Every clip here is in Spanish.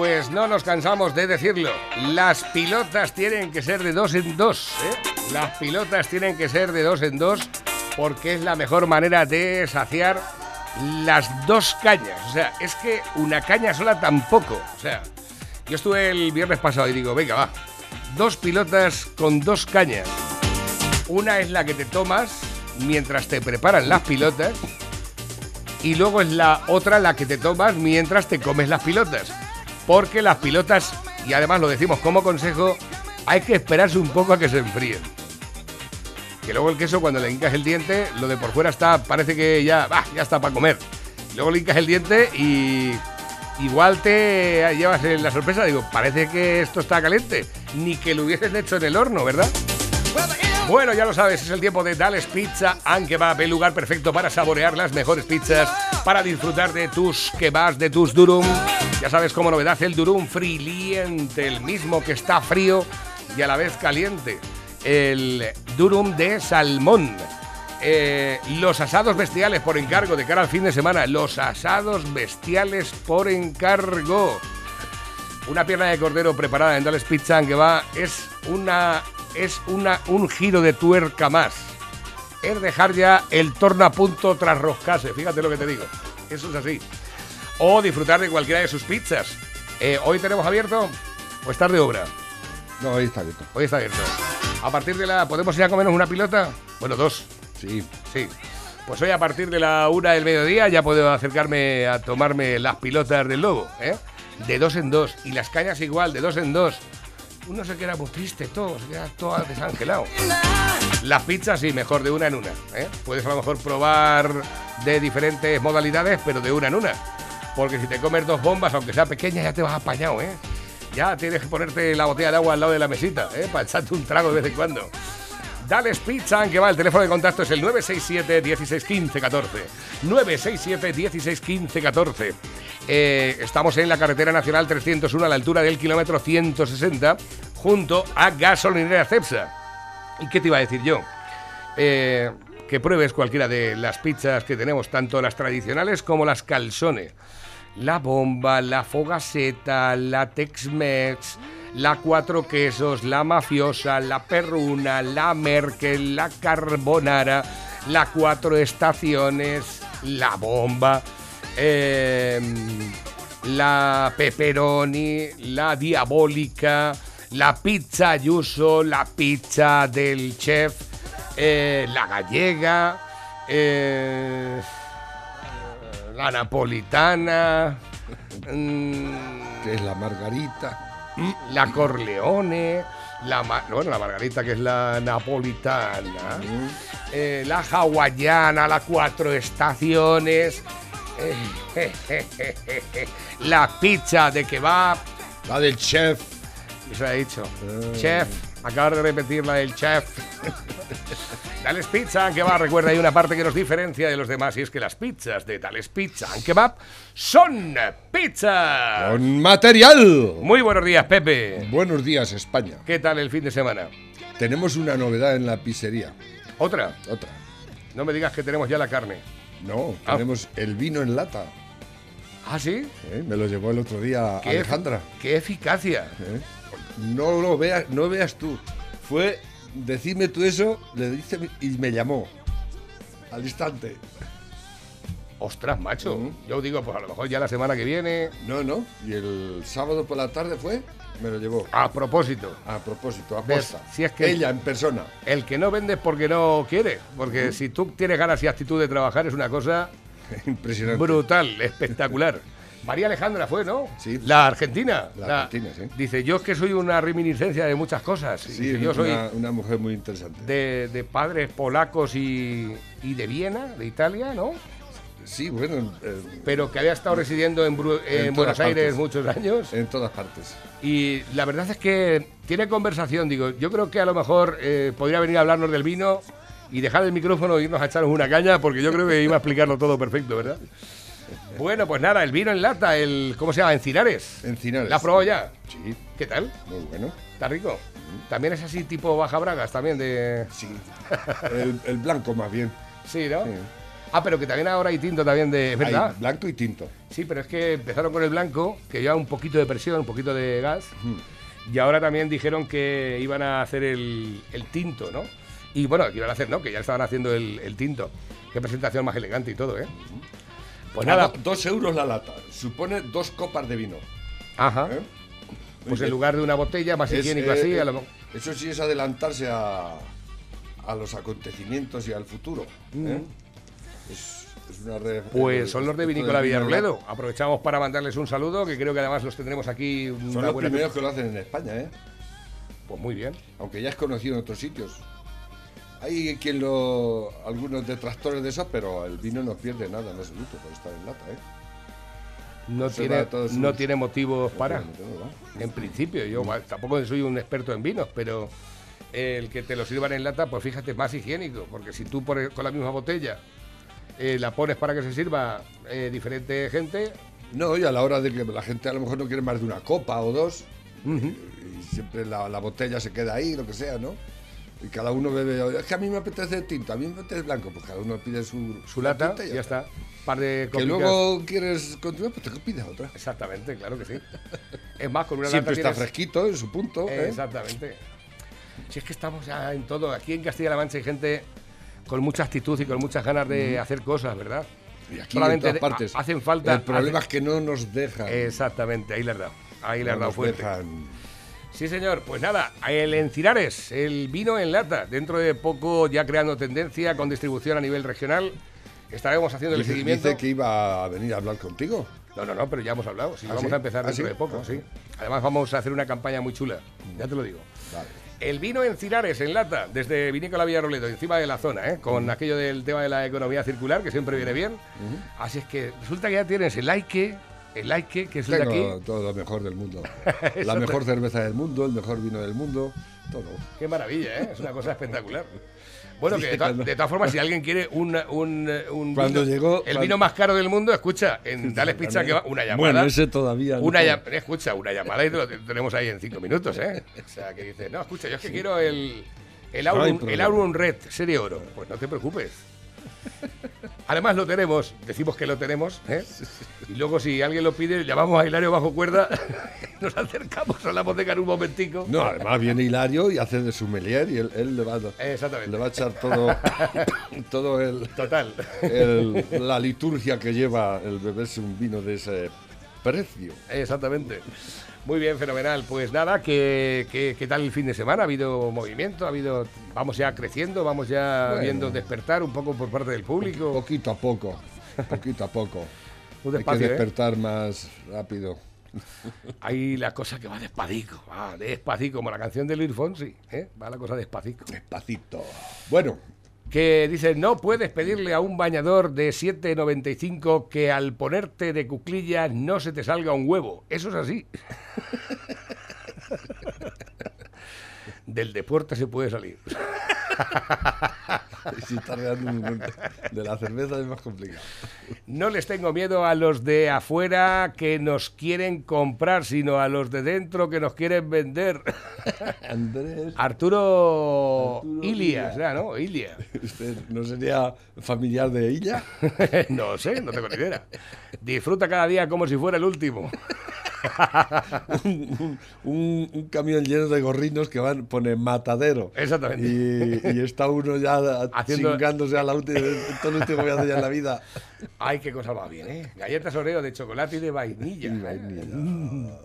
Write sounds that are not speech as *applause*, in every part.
pues no nos cansamos de decirlo. Las pilotas tienen que ser de dos en dos. ¿eh? Las pilotas tienen que ser de dos en dos porque es la mejor manera de saciar las dos cañas. O sea, es que una caña sola tampoco. O sea, yo estuve el viernes pasado y digo, venga, va. Dos pilotas con dos cañas. Una es la que te tomas mientras te preparan las pilotas y luego es la otra la que te tomas mientras te comes las pilotas. Porque las pilotas, y además lo decimos como consejo, hay que esperarse un poco a que se enfríen. Que luego el queso cuando le hincas el diente, lo de por fuera está, parece que ya, ya está para comer. Luego le hincas el diente y igual te llevas la sorpresa, digo, parece que esto está caliente. Ni que lo hubieses hecho en el horno, ¿verdad? Bueno, ya lo sabes, es el tiempo de Dales Pizza and Kebab, el lugar perfecto para saborear las mejores pizzas, para disfrutar de tus kebabs, de tus durum. Ya sabes como novedad el durum friliente, el mismo que está frío y a la vez caliente. El durum de salmón. Eh, los asados bestiales por encargo de cara al fin de semana. Los asados bestiales por encargo. Una pierna de cordero preparada en Dales Pizza and Kebab es una es una, un giro de tuerca más. Es dejar ya el torno a punto tras roscase, fíjate lo que te digo. Eso es así. O disfrutar de cualquiera de sus pizzas. Eh, ¿Hoy tenemos abierto o estar de obra? No, hoy está abierto. Hoy está abierto. A partir de la... ¿Podemos ir a comernos una pilota? Bueno, dos. Sí. Sí. Pues hoy a partir de la una del mediodía ya puedo acercarme a tomarme las pilotas del lobo, ¿eh? De dos en dos. Y las cañas igual, de dos en dos uno se queda muy triste, todo, se queda todo desangelado. Las pizzas sí, mejor de una en una. ¿eh? Puedes a lo mejor probar de diferentes modalidades, pero de una en una. Porque si te comes dos bombas, aunque sea pequeña, ya te vas apañado, ¿eh? Ya tienes que ponerte la botella de agua al lado de la mesita, ¿eh? Para echarte un trago de vez en cuando. Dale Pizza, que va, el teléfono de contacto es el 967 1615 14. 967 1615 14. estamos en la carretera nacional 301 a la altura del kilómetro 160, junto a Gasolinera Cepsa. ¿Y qué te iba a decir yo? Eh, que pruebes cualquiera de las pizzas que tenemos, tanto las tradicionales como las calzones. La bomba, la fogaseta, la Tex-Mex la Cuatro Quesos, la Mafiosa, la Perruna, la Merkel, la Carbonara, la Cuatro Estaciones, la Bomba, em, la Pepperoni, la Diabólica, la Pizza Ayuso, la Pizza del Chef, eh, la Gallega, eh, la Napolitana. que es la Margarita la Corleone, la, bueno, la Margarita que es la napolitana, eh, la hawaiana, la cuatro estaciones, *laughs* la pizza de kebab, la del chef. Eso ha dicho. Ah. Chef, acabo de repetir la del chef. *laughs* Tales Pizza que va, recuerda, hay una parte que nos diferencia de los demás y es que las pizzas de Tales Pizza Kebab son pizza. Con material. Muy buenos días, Pepe. Buenos días, España. ¿Qué tal el fin de semana? Tenemos una novedad en la pizzería. ¿Otra? Otra. No me digas que tenemos ya la carne. No, ah. tenemos el vino en lata. ¿Ah, sí? Me lo llevó el otro día Alejandra. ¡Qué eficacia! ¿Eh? No lo veas, no veas tú. Fue decirme tú eso, le dice y me llamó al instante. Ostras, macho. Yo digo, pues a lo mejor ya la semana que viene. No, no. Y el sábado por la tarde fue, me lo llevó. A propósito. A propósito, a posta. Si es que Ella en persona. El que no vende es porque no quiere. Porque si tú tienes ganas y actitud de trabajar es una cosa. *laughs* Impresionante. Brutal, espectacular. *laughs* María Alejandra fue, ¿no? Sí. La argentina. La, argentina, sí. Dice, yo es que soy una reminiscencia de muchas cosas. Sí, yo soy una, mujer muy interesante. De, padres polacos y, de Viena, de Italia, ¿no? Sí, bueno. Eh, Pero que había estado residiendo en, Buenos Aires muchos años. En todas partes. Y la verdad es que tiene conversación, digo, yo creo que a lo mejor eh, podría venir a hablarnos del vino y dejar el micrófono e irnos a echarnos una caña, porque yo creo que iba a explicarlo todo perfecto, ¿verdad? Bueno, pues nada, el vino en lata, el ¿cómo se llama? Encinares. Encinares. ¿La has probado ya? Sí. ¿Qué tal? Muy bueno. ¿Está rico? También es así tipo baja bragas, también de... Sí. el, blanco más bien. Sí, ¿no? Ah, pero que también ahora hay tinto también de... ¿es Hay ¿Verdad? blanco y tinto. Sí, pero es que empezaron con el blanco, que lleva un poquito de presión, un poquito de gas. Y ahora también dijeron que iban a hacer el, el tinto, ¿no? Y bueno, que iban a hacer, ¿no? Que ya estaban haciendo el, el tinto. Qué presentación más elegante y todo, ¿eh? Pues A nada. do- dos euros la lata. Supone dos copas de vino. Ajá. ¿eh? Pues Muy en lugar de una botella más Es, higiénico eh, así, a eh, lo mejor. Eso sí es adelantarse a, a los acontecimientos y al futuro. ¿eh? Es, es una re- Pues son los de Vinícola Villarroledo. Aprovechamos para mandarles un saludo, que creo que además los tendremos aquí. Son los buena primeros que lo hacen en España, ¿eh? Pues muy bien. aunque ya es conocido en otros sitios. Hay quien lo. algunos detractores de eso, pero el vino no pierde nada en absoluto por estar en lata, ¿eh? No tiene, todos no sus- tiene motivos para. No tiene motivo, ¿no? En principio, yo tampoco soy un experto en vinos, pero el que te lo sirvan en lata, pues fíjate, más higiénico, porque si tú pones con la misma botella eh, la pones para que se sirva eh, diferente gente, No, y a la hora de que la gente a lo mejor no quiere más de una copa o dos, y siempre la, la botella se queda ahí, lo que sea, ¿no? Y cada uno bebe. Es que a mí me apetece tinto, a mí me apetece blanco, pues cada uno pide su, su lata, y ya está. Par de Que luego quieres continuar, pues te pides otra. Exactamente, claro que sí. Es más, con una Siempre lata está tienes- fresquito en su punto. ¿eh? Exactamente. Si es que estamos ya en todo. Aquí en Castilla-La Mancha hay gente con mucha actitud y con muchas ganas de hacer cosas, ¿verdad? Y aquí Solamente en todas partes. ha- hacen falta- El problema hace- es que no nos dejan. Exactamente, ahí le has dado. Ahí le has no dado fuerte. dejan. Sí, señor. Pues nada, el Encinares, el vino en lata. Dentro de poco ya creando tendencia con distribución a nivel regional. Estaremos haciendo el Dice, seguimiento. dice que iba a venir a hablar contigo. No, no, no, pero ya hemos hablado. Sí, ¿Ah, vamos sí? a empezar ¿Ah, dentro sí? de poco, Ah, sí. Además vamos a hacer una campaña muy chula. Ya te lo digo. Vale. El vino en Cinares, en lata, desde Vinícola Villarroledo, encima de la zona, ¿eh? con aquello del tema de la economía circular, que siempre viene bien. Así es que resulta que ya tienes el Aike, el Aike, que es el de aquí. todo lo mejor del mundo. *laughs* la mejor cerveza del mundo, el mejor vino del mundo, todo. Qué maravilla, ¿eh? es una cosa espectacular. Bueno, que de, to- todas formas, si alguien quiere un, un, un Cuando vino, llegó- el cuando- vino más caro del mundo, escucha, en Dales Pizza que va una llamada. Bueno, ese todavía. no. Una escucha, una llamada y te lo te- tenemos ahí en cinco minutos, ¿eh? O sea, que dice, no, escucha, yo es que quiero el, el, No Aurum, el. Aurum Red, serie oro. Pues no te preocupes. Además lo tenemos, decimos que lo tenemos, ¿eh? *laughs* Y luego si alguien lo pide, llamamos a Hilario bajo cuerda, *laughs* nos acercamos a la boteca en un momentico. No, además viene Hilario y hace de sommelier y él, él le, va, a- Exactamente. le va a echar todo, *laughs* todo el, Total. el- la liturgia que lleva el beberse un vino de ese precio. Exactamente. Muy bien, fenomenal. Pues nada, ¿qué, qué, qué tal el fin de semana? ¿Ha habido movimiento? ¿Ha habido, vamos ya creciendo? ¿Vamos ya Bueno. viendo despertar un poco por parte del público? Poquito a poco, poquito a poco. *laughs* Un Hay que despacio, ¿eh? despertar más rápido. Ahí la cosa que va despacito, va despacito, como la canción de Luis Fonsi, ¿eh? va la cosa despacito. Despacito. Bueno, Que dice, no puedes pedirle a un bañador de 7,95 que al ponerte de cuclillas no se te salga un huevo. Eso es así. *laughs* Del deporte se puede salir. *laughs* *laughs* si está un- de la cerveza es más complicado. No les tengo miedo a los de afuera que nos quieren comprar, sino a los de dentro que nos quieren vender. *laughs* Andrés, Arturo, Arturo Ilias, Ilia. ¿no? Ilia. ¿usted no sería familiar de ella? *laughs* no sé, no tengo ni idea. Disfruta cada día como si fuera el último. un, un- un camión lleno de gorrinos que van, pone matadero. Exactamente. Y, y está uno ya Haciendo- chingándose a la última, todo lo último que voy a hacer ya en la vida. Ay, qué cosa va bien, ¿eh? Galletas Oreo de chocolate y de vainilla. Y vainilla.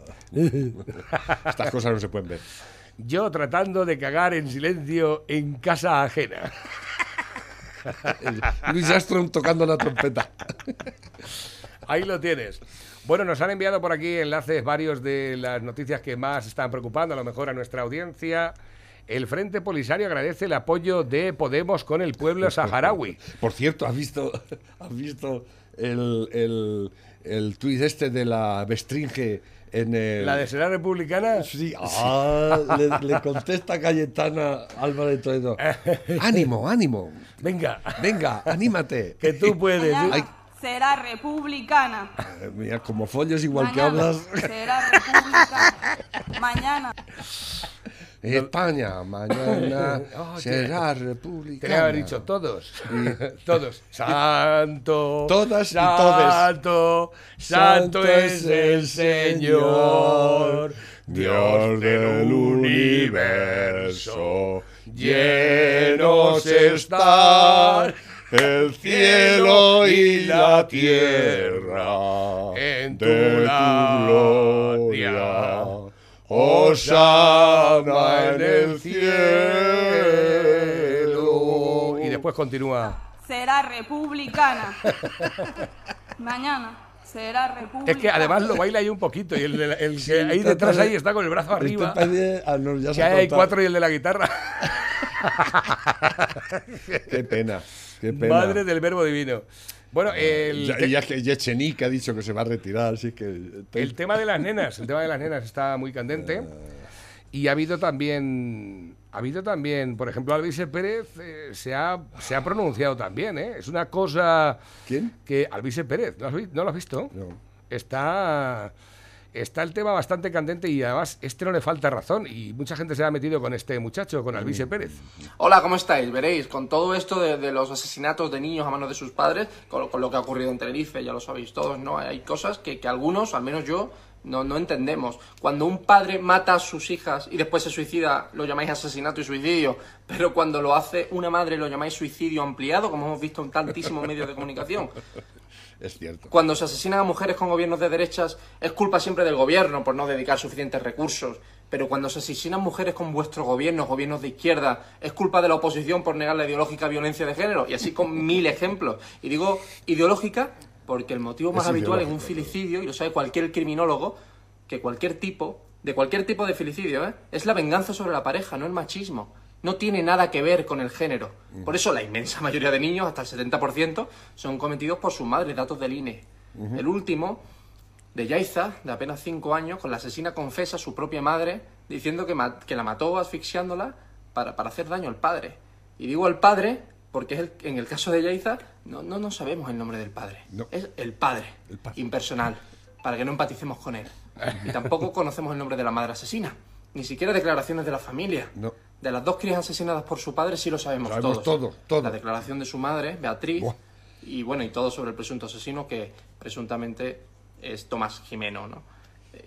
Estas cosas no se pueden ver. Yo tratando de cagar en silencio en casa ajena. Luis Armstrong tocando la trompeta. Ahí lo tienes. Bueno, nos han enviado por aquí enlaces varios de las noticias que más están preocupando a lo mejor a nuestra audiencia. El Frente Polisario agradece el apoyo de Podemos con el pueblo saharaui. *laughs* Por cierto, ¿has visto, has visto el, el, el tuit este de la Bestringe en el... ¿La de Será Republicana? Sí, ah, le, le contesta Cayetana Álvarez Toledo. *laughs* ánimo, ánimo. Venga, Venga, anímate. que tú puedes. Ay. será republicana. Eh, Mira, como follos igual que hablas. será republicana. Mañana. *laughs* España *laughs* mañana Oye. será república. que haber dicho todos. *laughs* todos. Santo. Todas y Santo. Santo es el Señor. Dios del universo, llenos están el cielo y la tierra En tu gloria. gloria. Osana en el cielo. Y después continúa. Será republicana. *laughs* Mañana será republicana. Es que además lo baila ahí un poquito y el, de la- el Sí, que ahí detrás ahí está con el brazo arriba. Ah, no, ya se Que ha ahí hay cuatro y el de la guitarra. *laughs* Qué pena, qué pena. Madre del verbo divino. Bueno, el, Ya, te- ya que Yechenique ha dicho que se va a retirar, así que... el tema de las nenas, el tema de las nenas está muy candente. Y ha habido también, ha habido también, por ejemplo, Alvise Pérez eh, se, ha, se ha pronunciado también, ¿eh? Es una cosa ¿Quién? que Alvise Pérez, ¿no, has vi- no lo has visto? No. Está, está el tema bastante candente y además este no le falta razón y mucha gente se ha metido con este muchacho, con Alvise Pérez. Hola, ¿cómo estáis? Veréis, con todo esto de, de los asesinatos de niños a manos de sus padres, con, con lo que ha ocurrido en Tenerife, ya lo sabéis todos, ¿no? Hay cosas que, que algunos, al menos yo, no, no entendemos. Cuando un padre mata a sus hijas y después se suicida, lo llamáis asesinato y suicidio, pero cuando lo hace una madre lo llamáis suicidio ampliado, como hemos visto en tantísimos medios de comunicación. Es cierto. Cuando se asesinan a mujeres con gobiernos de derechas es culpa siempre del gobierno por no dedicar suficientes recursos. Pero cuando se asesinan mujeres con vuestros gobiernos, gobiernos de izquierda, es culpa de la oposición por negar la ideológica violencia de género. Y así con mil ejemplos. Y digo ideológica porque el motivo más Es habitual en un filicidio, y lo sabe cualquier criminólogo, que cualquier tipo, de cualquier tipo de filicidio, ¿eh? es la venganza sobre la pareja, no el machismo. No tiene nada que ver con el género. Por eso la inmensa mayoría de niños, hasta el 70%, son cometidos por sus madres, datos del INE. El último, de Yaiza, de apenas 5 años, con la asesina confesa a su propia madre, diciendo que, ma- que la mató asfixiándola para, para hacer daño al padre. Y digo al padre porque es el- en el caso de Yaiza no, no, no sabemos el nombre del padre. No. Es el padre, El padre. impersonal, para que no empaticemos con él. Y tampoco conocemos el nombre de la madre asesina. Ni siquiera declaraciones de la familia. No. De las dos crías asesinadas por su padre sí lo sabemos, Sabemos todos. todo, todo. La declaración de su madre, Beatriz, Buah. y bueno, y todo sobre el presunto asesino que presuntamente es Tomás Jimeno, ¿no?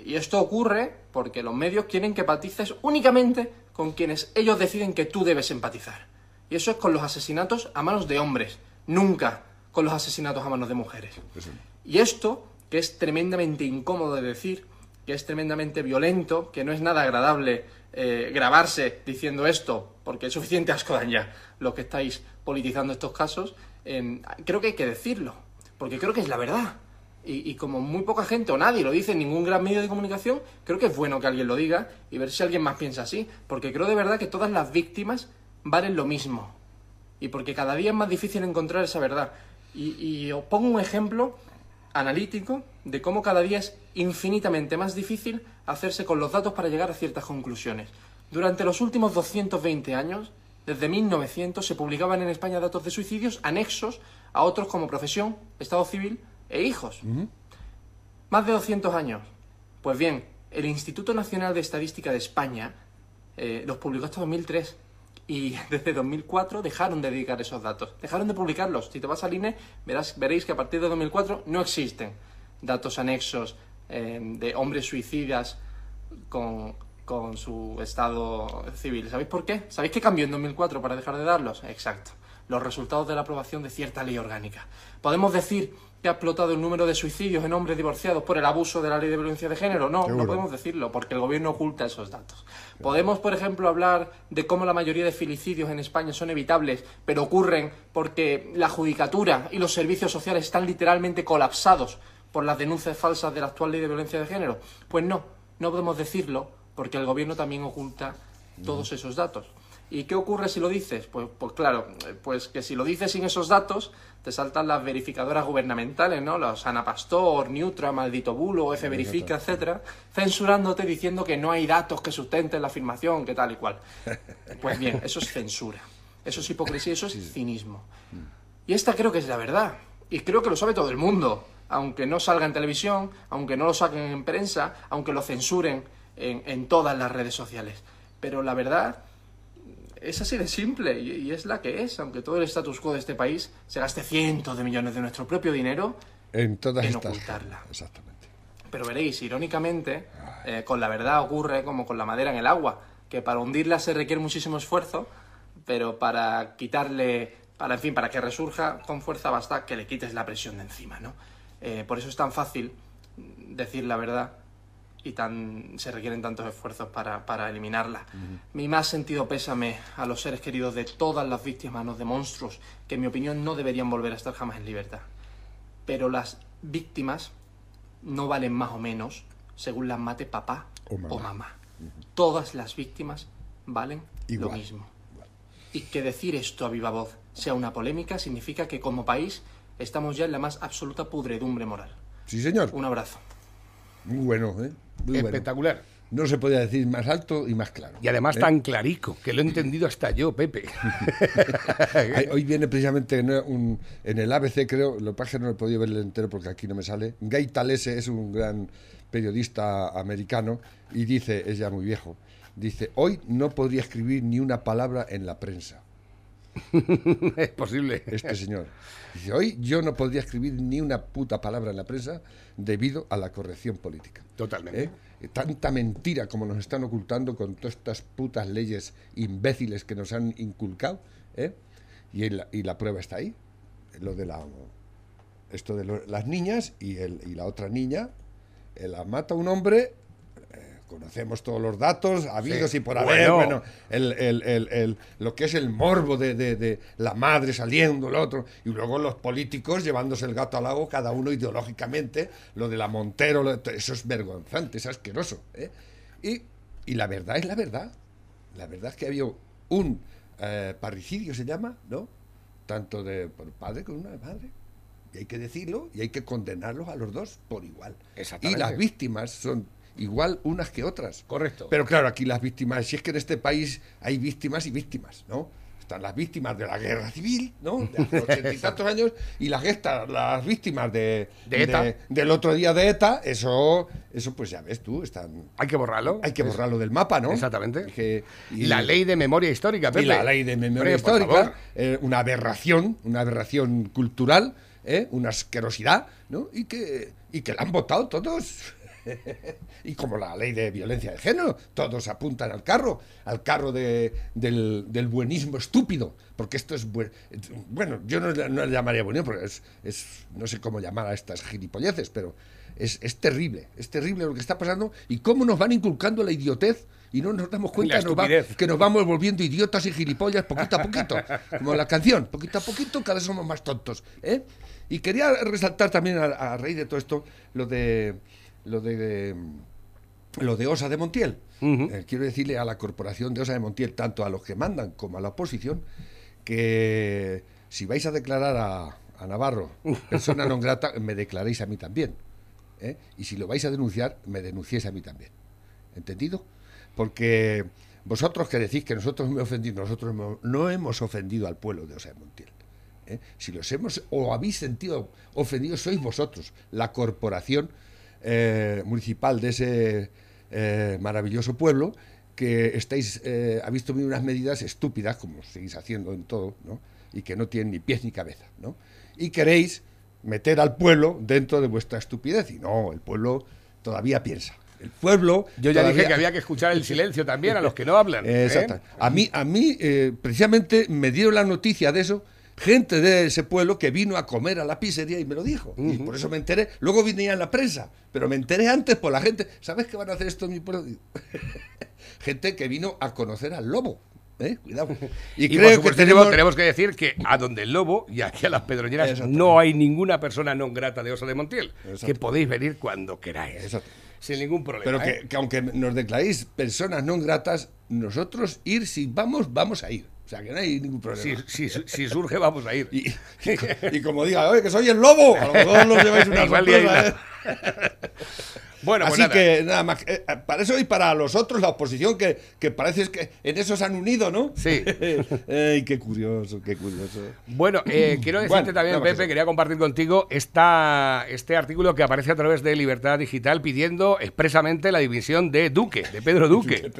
Y esto ocurre porque los medios quieren que empatices únicamente con quienes ellos deciden que tú debes empatizar. Y eso es con los asesinatos a manos de hombres, nunca con los asesinatos a manos de mujeres. Eso. Y esto, que es tremendamente incómodo de decir, que es tremendamente violento, que no es nada agradable eh, grabarse diciendo esto, porque es suficiente asco dan ya lo que estáis politizando estos casos, eh, creo que hay que decirlo, porque creo que es la verdad. Y, y como muy poca gente o nadie lo dice en ningún gran medio de comunicación, creo que es bueno que alguien lo diga y ver si alguien más piensa así, porque creo de verdad que todas las víctimas valen lo mismo y porque cada día es más difícil encontrar esa verdad. Y, y os pongo un ejemplo analítico de cómo cada día es infinitamente más difícil hacerse con los datos para llegar a ciertas conclusiones. Durante los últimos 220 años, desde 1900, se publicaban en España datos de suicidios anexos a otros como profesión, estado civil e hijos. Más de 200 años. Pues bien, el Instituto Nacional de Estadística de España eh, los publicó hasta 2003 y *laughs* desde 2004 dejaron de dedicar esos datos, dejaron de publicarlos. Si te vas al INE, verás, veréis que a partir de 2004 no existen datos anexos eh, de hombres suicidas con, con su estado civil. ¿Sabéis por qué? ¿Sabéis qué cambió en 2004 para dejar de darlos? Exacto. Los resultados de la aprobación de cierta ley orgánica. Podemos decir que ha explotado el número de suicidios en hombres divorciados por el abuso de la ley de violencia de género. No, Seguro. no podemos decirlo, porque el gobierno oculta esos datos. Podemos, por ejemplo, hablar de cómo la mayoría de filicidios en España son evitables, pero ocurren porque la judicatura y los servicios sociales están literalmente colapsados por las denuncias falsas de la actual ley de violencia de género. Pues no, no podemos decirlo, porque el gobierno también oculta todos esos datos. ¿Y qué ocurre si lo dices? Pues, pues claro, pues que si lo dices sin esos datos, te saltan las verificadoras gubernamentales, ¿no? Los Ana Pastor, Neutra, Maldito Bulo, F Verifica, etcétera, censurándote diciendo que no hay datos que sustenten la afirmación, que tal y cual. *laughs* Pues bien, eso es censura. Eso es hipocresía, eso es cinismo. Y esta creo que es la verdad. Y creo que lo sabe todo el mundo. Aunque no salga en televisión, aunque no lo saquen en prensa, aunque lo censuren en, en todas las redes sociales. Pero la verdad es así de simple y, y es la que es, aunque todo el status quo de este país se gaste cientos de millones de nuestro propio dinero En todas en estas. ocultarla. Exactamente. Pero veréis, irónicamente, eh, con la verdad ocurre como con la madera en el agua, que para hundirla se requiere muchísimo esfuerzo, pero para quitarle, para en fin, para que resurja con fuerza basta que le quites la presión de encima, ¿no? Eh, por eso es tan fácil decir la verdad y tan se requieren tantos esfuerzos para, para eliminarla. Mi más sentido pésame a los seres queridos de todas las víctimas de monstruos que en mi opinión no deberían volver a estar jamás en libertad. Pero las víctimas no valen más o menos según las mate papá O mamá. o mamá. Todas las víctimas valen lo Igual. mismo. Y que decir esto a viva voz sea una polémica significa que como país estamos ya en la más absoluta pudredumbre moral. Sí, señor. Un abrazo. Muy bueno, ¿eh? Muy bueno. Espectacular. No se podía decir más alto y más claro. Y además ¿eh? tan clarico, que lo he entendido hasta yo, Pepe. *laughs* Hoy viene precisamente en, un- en el ABC, creo, lo que pasa es que no he podido ver el entero porque aquí no me sale. Guy Talese es un gran periodista americano y dice, es ya muy viejo, dice, hoy no podría escribir ni una palabra en la prensa, *laughs* es posible. este señor. Dice, hoy yo no podría escribir ni una puta palabra en la prensa debido a la corrección política. Totalmente. ¿eh? Tanta mentira como nos están ocultando con todas estas putas leyes imbéciles que nos han inculcado, ¿eh? y, la, y la prueba está ahí, lo de la esto de lo- las niñas y, el, y la otra niña, eh, la mata un hombre, eh, conocemos todos los datos, habidos Sí. y por haber, Bueno. bueno, el, el- el- el- lo que es el morbo de, de- de la madre saliendo, lo otro, y luego los políticos llevándose el gato al lago, cada uno ideológicamente, lo de la Montero, lo- eso es vergonzante, es asqueroso. ¿eh? Y, y la verdad es la verdad. La verdad es que había un eh, parricidio, se llama, ¿no? Tanto de por padre como una madre. Y hay que decirlo y hay que condenarlos a los dos por igual. Y las víctimas son igual unas que otras. Correcto. Pero claro, aquí las víctimas, si es que en este país hay víctimas y víctimas, ¿no? Están las víctimas de la guerra civil, ¿no? De hace *laughs* ochenta y tantos años, y las, esta- las víctimas de, De ETA. del otro día de ETA, eso, eso pues ya ves tú, están, Hay que borrarlo. hay que Es- borrarlo del mapa, ¿no? Exactamente. Que- Y la ley de memoria histórica, Pepe. y la ley de memoria histórica, eh, una aberración, una aberración cultural, ¿eh? una asquerosidad, ¿no? Y que, y que la han votado todos. *laughs* y como la ley de violencia de género, todos apuntan al carro, al carro de- del, del buenismo estúpido, porque esto es buen- bueno, yo no, no le llamaría buenismo, porque es, es- no sé cómo llamar a estas gilipolleces, pero es, es terrible, es terrible lo que está pasando y cómo nos van inculcando la idiotez y no nos damos cuenta nos va- que nos vamos volviendo idiotas y gilipollas poquito a poquito, como la canción, poquito a poquito cada vez somos más tontos. ¿eh? Y quería resaltar también a, a raíz de todo esto lo de lo de lo de Osa de Montiel. Eh, quiero decirle a la corporación de Osa de Montiel, tanto a los que mandan como a la oposición, que si vais a declarar a, a Navarro persona *laughs* non grata, me declaréis a mí también. ¿eh? Y si lo vais a denunciar, me denunciéis a mí también. ¿Entendido? Porque vosotros que decís que nosotros hemos ofendido, nosotros no hemos ofendido al pueblo de Osa de Montiel. ¿eh? Si los hemos o habéis sentido ofendidos, sois vosotros, la corporación eh, municipal de ese eh, maravilloso pueblo, que estáis, eh, habéis tomado unas medidas estúpidas, como seguís haciendo en todo, ¿no? y que no tienen ni pies ni cabeza. ¿no? Y queréis meter al pueblo dentro de vuestra estupidez. Y no, el pueblo todavía piensa. El pueblo. Yo ya dije que había que escuchar el silencio también a los que no hablan. ¿eh? Exacto. A mí, a mí eh, precisamente me dieron la noticia de eso, gente de ese pueblo que vino a comer a la pizzería y me lo dijo. Y por eso me enteré. Luego vine a la prensa, pero me enteré antes por la gente. ¿Sabes qué van a hacer esto en mi pueblo? *laughs* Gente que vino a conocer al lobo. ¿eh? Cuidado. Y, *laughs* Y, creo que tenemos... tenemos que decir que a donde el lobo y aquí a las pedroñeras no hay ninguna persona no grata de Osa de Montiel. Que podéis venir cuando queráis. Exacto. Sin ningún problema. Pero ¿eh? que, que aunque nos declaréis personas no gratas, nosotros ir, si vamos, vamos a ir. O sea, que no hay ningún problema. Si, si- si surge, vamos a ir. Y, y *laughs* y como diga, oye, que soy el lobo, a lo mejor nos lleváis una Igual sorpresa, ¿eh? Bueno, pues Así nada. que nada más. eh, para eso y para los otros, la oposición, que, que parece que en eso se han unido, ¿no? Sí. *laughs* Ay, qué curioso, qué curioso. Bueno, eh, quiero decirte Bueno, también, Pepe, quería compartir contigo esta, este artículo que aparece a través de Libertad Digital pidiendo expresamente la dimisión de Duque, de Pedro *laughs* Duque.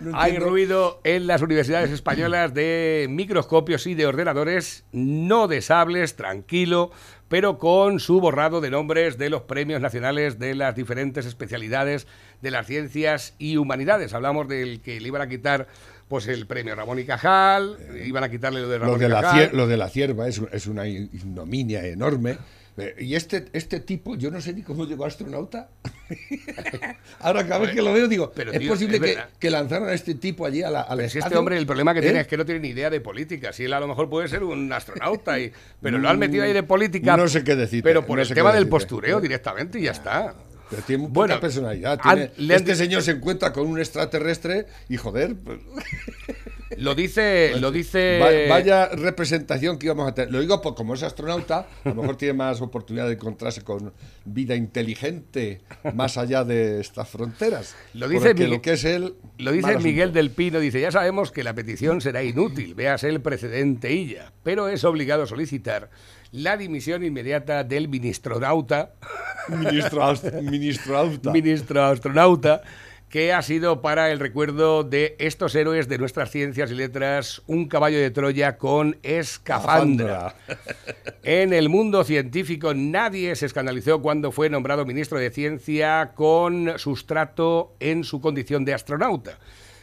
No Hay ruido en las universidades españolas de microscopios y de ordenadores, no de sables, tranquilo, pero con su borrado de nombres de los premios nacionales de las diferentes especialidades de las ciencias y humanidades. Hablamos del que le iban a quitar pues el premio Ramón y Cajal, iban a quitarle lo de Ramón Lo de, y la Cajal. cier- lo de la cierva es, es una ignominia enorme. Eh, Y este, este tipo, yo no sé ni cómo llegó a astronauta. *laughs* Ahora cada vez que lo veo digo, Pero, es tío, posible es que, que lanzaran a este tipo allí a la, este hombre, el problema que ¿eh? tiene es que no tiene ni idea de política. Si él a lo mejor puede ser un astronauta, y, pero lo han metido ahí de política. No sé qué decirte, Pero por no el tema del postureo directamente y ya está. Pero tiene muy Bueno, poca personalidad. tiene- han este señor se encuentra con un extraterrestre y joder, pues, Lo dice, lo dice. va- vaya representación que íbamos a tener. Lo digo porque como es astronauta, a lo mejor tiene más oportunidad de encontrarse con vida inteligente más allá de estas fronteras. Lo dice Porque Miguel- lo que es él. Lo dice Miguel asunto. del Pino, dice, ya sabemos que la petición será inútil, véase el precedente illa, pero es obligado solicitar la dimisión inmediata del Ministro, aust- *laughs* ministro Auta. ministro astronauta, que ha sido para el recuerdo de estos héroes de nuestras ciencias y letras un caballo de Troya con escafandra. En el mundo científico nadie se escandalizó cuando fue nombrado ministro de Ciencia con sustrato en su condición de astronauta,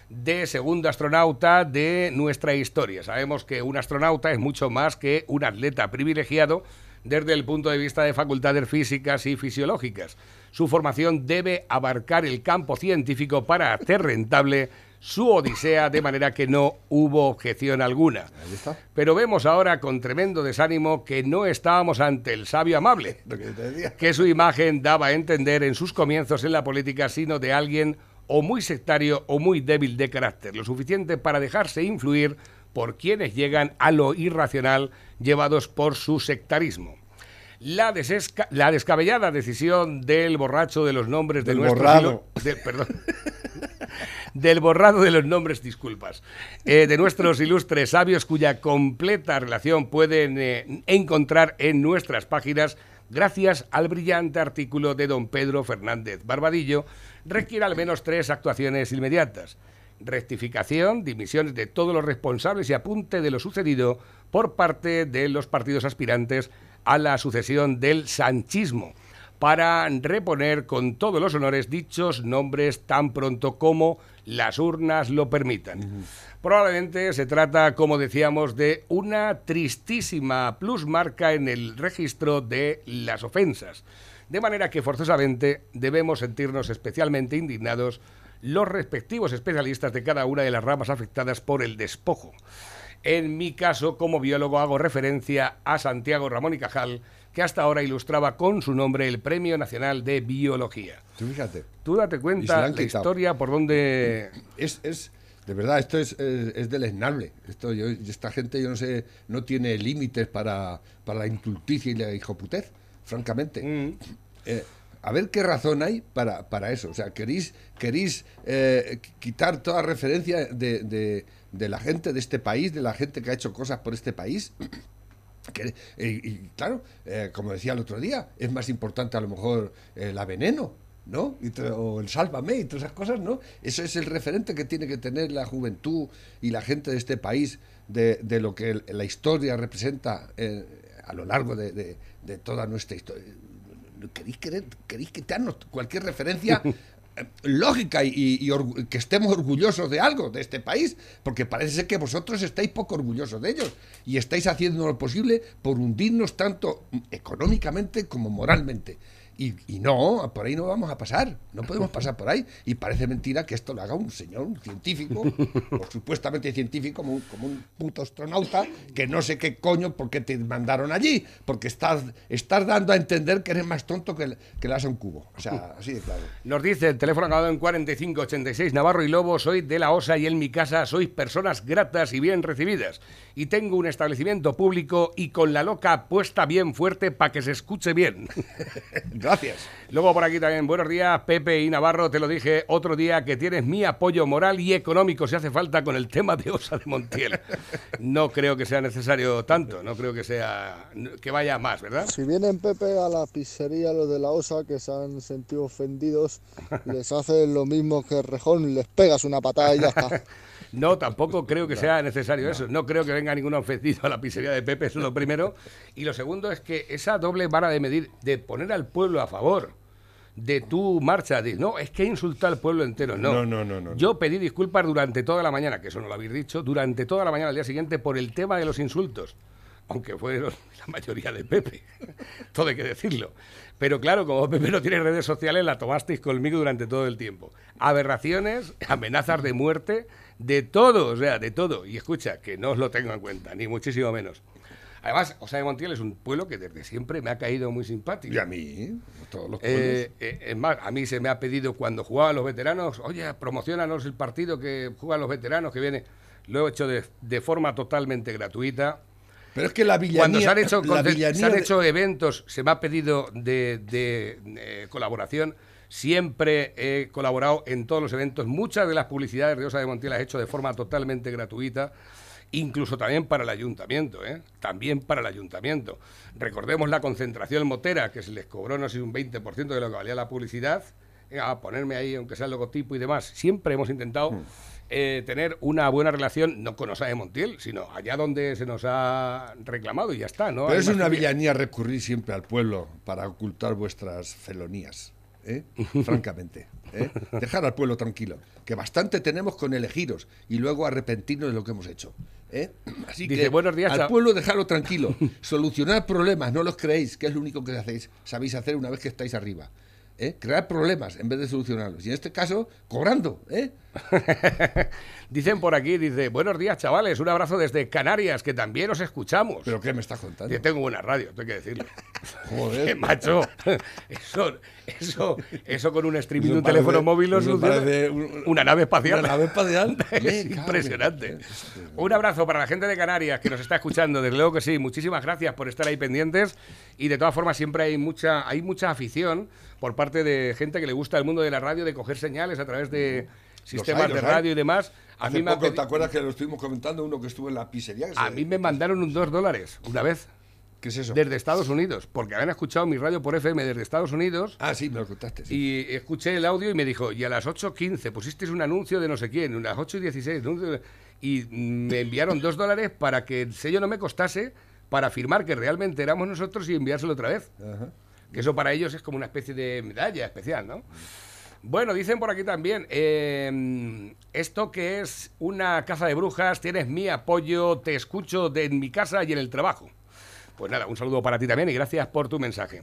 de segundo astronauta de nuestra historia. Sabemos que un astronauta es mucho más que un atleta privilegiado desde el punto de vista de facultades físicas y fisiológicas. Su formación debe abarcar el campo científico para hacer rentable su odisea de manera que no hubo objeción alguna. Pero vemos ahora con tremendo desánimo que no estábamos ante el sabio amable, *laughs* que su imagen daba a entender en sus comienzos en la política, sino de alguien o muy sectario o muy débil de carácter, lo suficiente para dejarse influir por quienes llegan a lo irracional llevados por su sectarismo. La, desesca- la descabellada decisión del borracho de los nombres de Del nuestros borrado. de- perdón. *laughs* del borrado de los nombres, disculpas, eh, de nuestros ilustres sabios cuya completa relación pueden eh, encontrar en nuestras páginas gracias al brillante artículo de don Pedro Fernández Barbadillo, requiere al menos tres actuaciones inmediatas. Rectificación, dimisiones de todos los responsables y apunte de lo sucedido por parte de los partidos aspirantes a la sucesión del sanchismo para reponer con todos los honores dichos nombres tan pronto como las urnas lo permitan. Probablemente se trata, como decíamos, de una tristísima plusmarca en el registro de las ofensas. De manera que forzosamente debemos sentirnos especialmente indignados los respectivos especialistas de cada una de las ramas afectadas por el despojo. En mi caso, como biólogo, hago referencia a Santiago Ramón y Cajal, que hasta ahora ilustraba con su nombre el Premio Nacional de Biología. Tú fíjate. Tú date cuenta la historia por donde... Es, es, de verdad, esto es, es, es deleznable. Esto, yo, esta gente, yo no sé, no tiene límites para, para la inculticia y la hijoputez, francamente. Mm. Eh, a ver qué razón hay para, para eso. O sea, queréis, queréis eh, qu- quitar toda referencia de, de- de la gente de este país, de la gente que ha hecho cosas por este país. *clears throat* Y, claro, eh, como decía el otro día, es más importante a lo mejor eh, la veneno, ¿no? Y o el sálvame y todas esas cosas, ¿no? Eso es el referente que tiene que tener la juventud y la gente de este país de, lo que la historia representa eh, a lo largo de, toda nuestra historia. ¿Queréis, querer- queréis quitarnos cualquier referencia *laughs* lógica y, que estemos orgullosos de algo de este país, porque parece ser que vosotros estáis poco orgullosos de ellos y estáis haciendo lo posible por hundirnos tanto económicamente como moralmente. Y, y no, por ahí no vamos a pasar, no podemos pasar por ahí. Y parece mentira que esto lo haga un señor, un científico, o supuestamente científico, como un, como un puto astronauta, que no sé qué coño, por qué te mandaron allí, porque estás, estás dando a entender que eres más tonto que, el- que le un cubo. O sea, así de claro. Nos dice el teléfono acabado en 4586 Navarro y Lobo, soy de la OSA y en mi casa sois personas gratas y bien recibidas. Y tengo un establecimiento público y con la loca puesta bien fuerte para que se escuche bien. *laughs* Gracias. Luego por aquí también, buenos días, Pepe y Navarro, te lo dije otro día que tienes mi apoyo moral y económico si hace falta con el tema de Osa de Montiel. No creo que sea necesario tanto, no creo que sea que vaya más, ¿verdad? Si vienen Pepe a la pizzería los de la Osa que se han sentido ofendidos, *laughs* les haces lo mismo que Rejón, les pegas una patada y ya está. *laughs* No, tampoco creo que sea necesario eso. No creo que venga ningún ofendido a la pizzería de Pepe, eso es lo primero. Y lo segundo es que esa doble vara de medir, de poner al pueblo a favor de tu marcha, de, no, es que insultar al pueblo entero. No. No, no, no, no. Yo pedí disculpas durante toda la mañana, que eso no lo habéis dicho, durante toda la mañana al día siguiente por el tema de los insultos. Aunque fueron *laughs* la mayoría de Pepe, *laughs* todo hay que decirlo. Pero claro, como Pepe no tiene redes sociales, la tomasteis conmigo durante todo el tiempo. Aberraciones, amenazas de muerte, de todo, o sea, de todo. Y escucha, que no os lo tengo en cuenta, ni muchísimo menos. Además, Osa de Montiel es un pueblo que desde siempre me ha caído muy simpático. Y a mí, todos los pueblos. Eh, eh, es más, a mí se me ha pedido cuando jugaban los veteranos, oye, promocionanos el partido que juegan los veteranos, que viene. Lo he hecho de, de forma totalmente gratuita. Pero es que la villanía... Cuando se han hecho, se de- eventos, se me ha pedido de, de, eh, colaboración. Siempre he colaborado en todos los eventos. Muchas de las publicidades de Osa de Montiel las he hecho de forma totalmente gratuita. Incluso también para el ayuntamiento, ¿eh? También para el ayuntamiento. Recordemos la concentración motera, que se les cobró, no sé, un 20% de lo que valía la publicidad. Eh, A ponerme ahí, aunque sea el logotipo y demás. Siempre hemos intentado Hmm. eh, tener una buena relación, no con Osa de Montiel, sino allá donde se nos ha reclamado y ya está, ¿no? Pero Hay es una villanía recurrir siempre al pueblo para ocultar vuestras felonías. ¿Eh? Francamente. ¿eh? Dejar al pueblo tranquilo. Que bastante tenemos con elegiros y luego arrepentirnos de lo que hemos hecho. ¿eh? Así Dice, que "Buenos días, al pueblo dejarlo tranquilo. Solucionar problemas, no los creéis, que es lo único que hacéis, sabéis hacer una vez que estáis arriba. ¿eh? Crear problemas en vez de solucionarlos. Y en este caso, cobrando. ¿eh? *laughs* Dicen por aquí, dice, buenos días chavales, un abrazo desde Canarias, que también os escuchamos. ¿Pero qué me estás contando? Yo tengo buena radio, tengo que decirlo. *laughs* Joder. Eh, *laughs* macho, eso, eso, eso con un streaming de un teléfono móvil parece un- una nave espacial. ¿Una nave espacial? es impresionante. Un abrazo para la gente de Canarias que nos está escuchando, desde luego que sí. Muchísimas gracias por estar ahí pendientes. Y de todas formas, siempre hay mucha, hay mucha afición por parte de gente que le gusta el mundo de la radio, de coger señales a través de sistemas hay, de hay. radio y demás. A Hace mí, me poco, ¿te acuerdas que lo estuvimos comentando? Uno que estuvo en la pizzería. a se- mí me mandaron un dos dólares una vez. ¿Qué es eso? Desde Estados Unidos, porque habían escuchado mi radio por FM desde Estados Unidos Ah, sí, me lo contaste. sí. y escuché el audio y me dijo, y a las 8.15 pusisteis un anuncio de no sé quién, a las 8.16, anuncio de- y me enviaron dos dólares para que el sello no me costase, para afirmar que realmente éramos nosotros y enviárselo otra vez. Ajá. Que eso para ellos es como una especie de medalla especial, ¿no? Bueno, dicen por aquí también, eh, esto que es una caza de brujas, tienes mi apoyo, te escucho de, en mi casa y en el trabajo. Pues nada, un saludo para ti también y gracias por tu mensaje.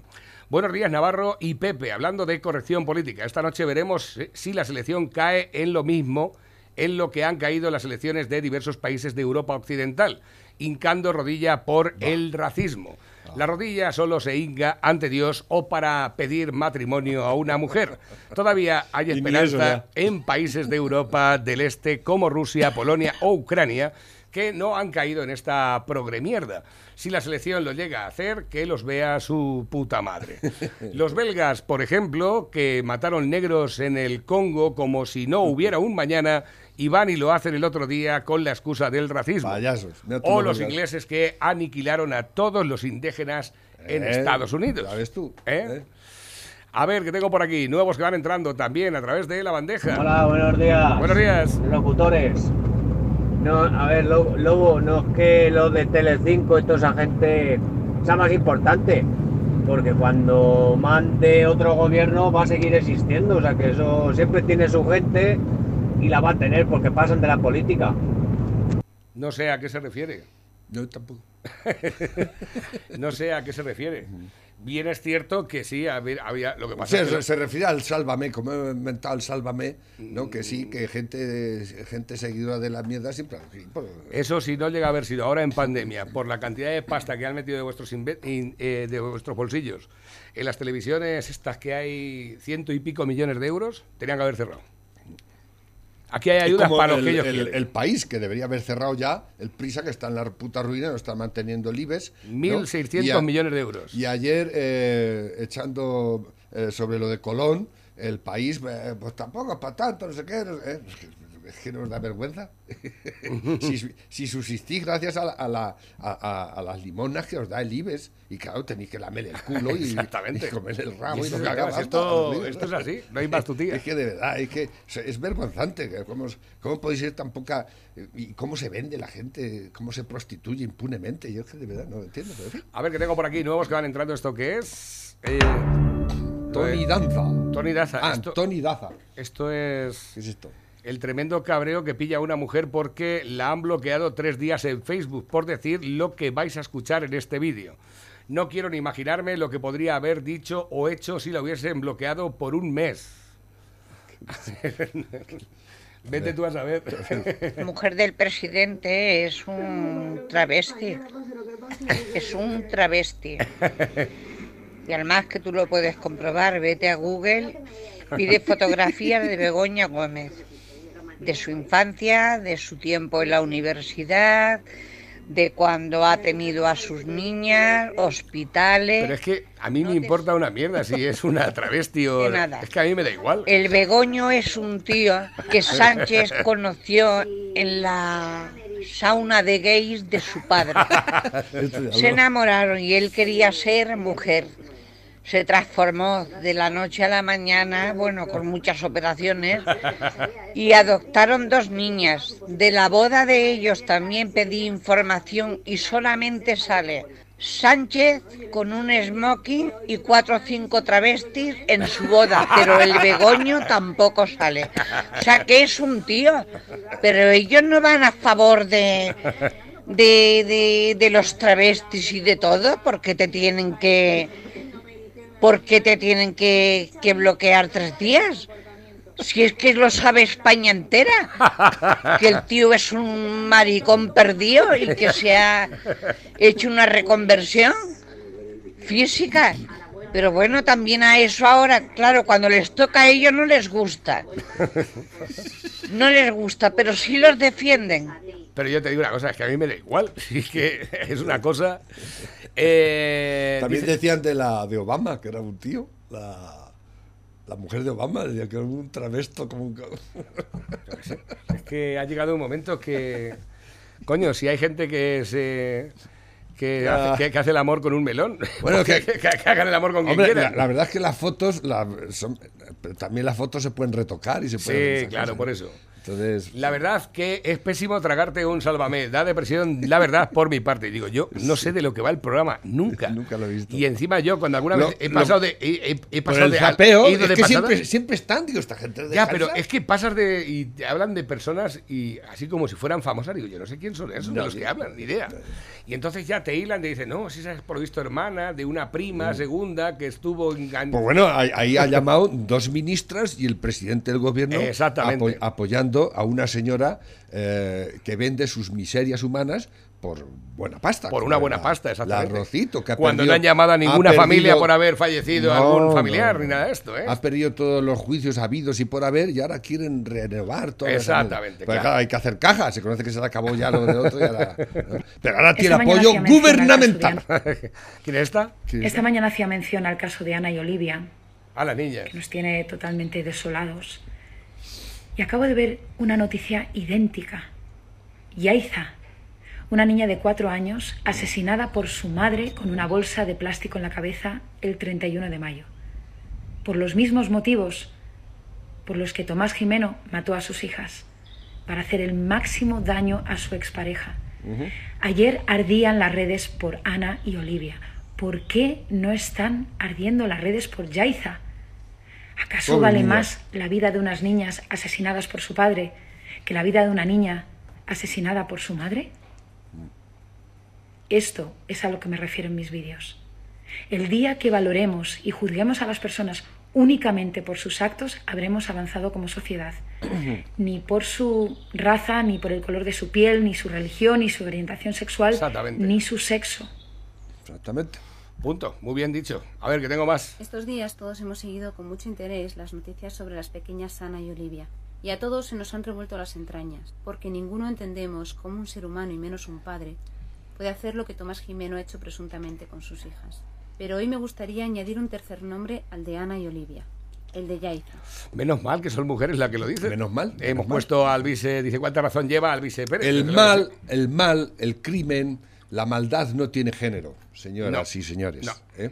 Buenos días, Navarro y Pepe. Hablando de corrección política, esta noche veremos si la selección cae en lo mismo en lo que han caído las elecciones de diversos países de Europa Occidental, hincando rodilla por el racismo. La rodilla solo se hinca ante Dios o para pedir matrimonio a una mujer. Todavía hay esperanza en países de Europa del Este como Rusia, Polonia o Ucrania que no han caído en esta progre mierda. Si la selección lo llega a hacer, que los vea su puta madre. Los belgas, por ejemplo, que mataron negros en el Congo como si no hubiera un mañana, y van y lo hacen el otro día con la excusa del racismo. Payasos. O los ingleses que aniquilaron a todos los indígenas en Eh, Estados Unidos. ya ves tú, ¿Eh? ¿eh? A ver, que tengo por aquí nuevos que van entrando también a través de la bandeja. Hola, buenos días. Buenos días. Locutores. No, a ver, Lo- Lobo, no es que los de Telecinco esa gente sea más importante, porque cuando mande otro gobierno va a seguir existiendo, o sea que eso siempre tiene su gente y la va a tener porque pasan de la política. No sé a qué se refiere. Yo tampoco. *laughs* No sé a qué se refiere. Bien es cierto que sí, había, había- lo que pasa sea, es que se, refiere al Sálvame, como he inventado el Sálvame, ¿no? Que sí, que gente, gente seguidora de la mierda siempre. sí, eso si no llega a haber sido ahora en pandemia, por la cantidad de pasta que han metido de vuestros, in- eh, de vuestros bolsillos en las televisiones estas que hay ciento y pico millones de euros, tenían que haber cerrado. Aquí hay ayudas para los el, que ellos el- quieren. el país que debería haber cerrado ya, el Prisa que está en la puta ruina, no está manteniendo el IBEX. ¿no? 1.600 Y a- millones de euros. Y ayer, eh, echando eh, sobre lo de Colón, el país, eh, pues tampoco es para tanto, no sé qué. no sé- eh, es, que, que nos da vergüenza. *laughs* si, si subsistís gracias a, la- a la- a- a- las limonas que os da el IBEX, y claro, tenéis que lamer el culo y, *laughs* Exactamente. y comer el rabo Y y, verdad, si hasta esto, esto es así, no hay *laughs* más tutía. Es que de verdad, es que es- vergonzante. que ¿Cómo, ¿Cómo podéis ser tan poca... y cómo se vende la gente? ¿Cómo se prostituye impunemente? Yo es que de verdad no lo entiendo. Pero. A ver, que tengo por aquí nuevos que van entrando. ¿Esto qué es? Eh, Tony Danza. Tony Daza. Ah, esto, Tony Daza. esto es ¿Qué es esto? El tremendo cabreo que pilla una mujer porque la han bloqueado tres días en Facebook por decir lo que vais a escuchar en este vídeo. No quiero ni imaginarme lo que podría haber dicho o hecho si la hubiesen bloqueado por un mes. *laughs* Vete tú a saber. La mujer del presidente es un travesti. Es un travesti. Y además que tú lo puedes comprobar, vete a Google, pide fotografías de Begoña Gómez, de su infancia, de su tiempo en la universidad, de cuando ha tenido a sus niñas, hospitales. Pero es que a mí me importa una mierda si es una travesti o... Nada. Es que a mí me da igual. El Begoño es un tío que Sánchez *laughs* conoció en la sauna de gays de su padre. *laughs* Se enamoraron y él quería ser mujer. Se transformó de la noche a la mañana, bueno, con muchas operaciones, y adoptaron dos niñas. De la boda de ellos también pedí información y solamente sale Sánchez con un smoking y cuatro o cinco travestis en su boda, pero el Begoño tampoco sale. O sea que es un tío, pero ellos no van a favor de, de, de, de los travestis y de todo, porque te tienen que, porque te tienen que, que bloquear tres días. Si es que lo sabe España entera, que el tío es un maricón perdido y que se ha hecho una reconversión física. Pero bueno, también a eso ahora, claro, cuando les toca a ellos no les gusta. No les gusta, pero sí los defienden. Pero yo te digo una cosa, es que a mí me da igual. *laughs* Sí que es una cosa... Eh, También dice- decían de la de Obama, que era un tío. La, la mujer de Obama decía que era un travesto como un... *laughs* Es que ha llegado un momento que. Coño, si hay gente que se. Que, Ya. hace, que- que hace el amor con un melón. *laughs* Bueno, que, *laughs* que- hagan el amor con quien Hombre, quieran. la verdad es que las fotos, la- son- pero también las fotos se pueden retocar y se pueden... Sí, claro, cosas, por eso. Entonces, La verdad que es pésimo tragarte un sálvame. Da depresión, la verdad, por mi parte. Digo, yo no sé de lo que va el programa, nunca. *laughs* Nunca lo he visto. Y encima yo, cuando alguna Lo- vez he lo- pasado de. He, he- pasado el de. he ido es de que siempre, siempre están, digo, esta gente de Ya, pero es que pasas de. y te hablan de personas y así como si fueran famosas. Digo, yo no sé quién son esos de los que hablan, ni idea. Y entonces ya te hilan, te dicen, no, si esa es por visto hermana de una prima segunda que estuvo engan- Pues bueno, ahí, ahí ha llamado dos ministras y el presidente del gobierno Exactamente. apo- apoyando a una señora eh, que vende sus miserias humanas por buena pasta. Por una buena la- pasta, La exactamente. Rocito, que ha Cuando perdido- no han llamado a ninguna familia por haber fallecido No, algún familiar no. ni nada de esto, ¿eh? Ha perdido todos los juicios habidos y por haber y ahora quieren renovar todo. Exactamente, Pero claro. hay que hacer caja. Se conoce que se le acabó ya lo de otro. y ahora- ¿no? Pero ahora tiene apoyo gubernamental. *laughs* ¿Quién es esta? Sí. Esta mañana hacía mención al caso de Ana y Olivia, A la niña. que nos tiene totalmente desolados. Y acabo de ver una noticia idéntica. Yaiza, una niña de cuatro años, asesinada por su madre con una bolsa de plástico en la cabeza el 31 de mayo. Por los mismos motivos por los que Tomás Jimeno mató a sus hijas, para hacer el máximo daño a su expareja. Ayer ardían las redes por Ana y Olivia. ¿Por qué no están ardiendo las redes por Yaiza? ¿Acaso Pobre vale niña. más la vida de unas niñas asesinadas por su padre que la vida de una niña asesinada por su madre? Esto es a lo que me refiero en mis vídeos. El día que valoremos y juzguemos a las personas únicamente por sus actos, habremos avanzado como sociedad. *clears throat* Ni por su raza, ni por el color de su piel, ni su religión, ni su orientación sexual, Exactamente. ni su sexo. Exactamente. Punto. Muy bien dicho. A ver, que tengo más. Estos días todos hemos seguido con mucho interés las noticias sobre las pequeñas Ana y Olivia. y a todos se nos han revuelto las entrañas, porque ninguno entendemos cómo un ser humano y menos un padre puede hacer lo que Tomás Jimeno ha hecho presuntamente con sus hijas. Pero hoy me gustaría añadir un tercer nombre al de Ana y Olivia, el de Yaiza. Menos mal que son mujeres las que lo dicen. Menos mal. Hemos menos mal. puesto al vice, dice, ¿cuánta razón lleva al vice Pérez? El mal, el mal, el crimen, la maldad no tiene género, señoras No. y señores. No. ¿eh?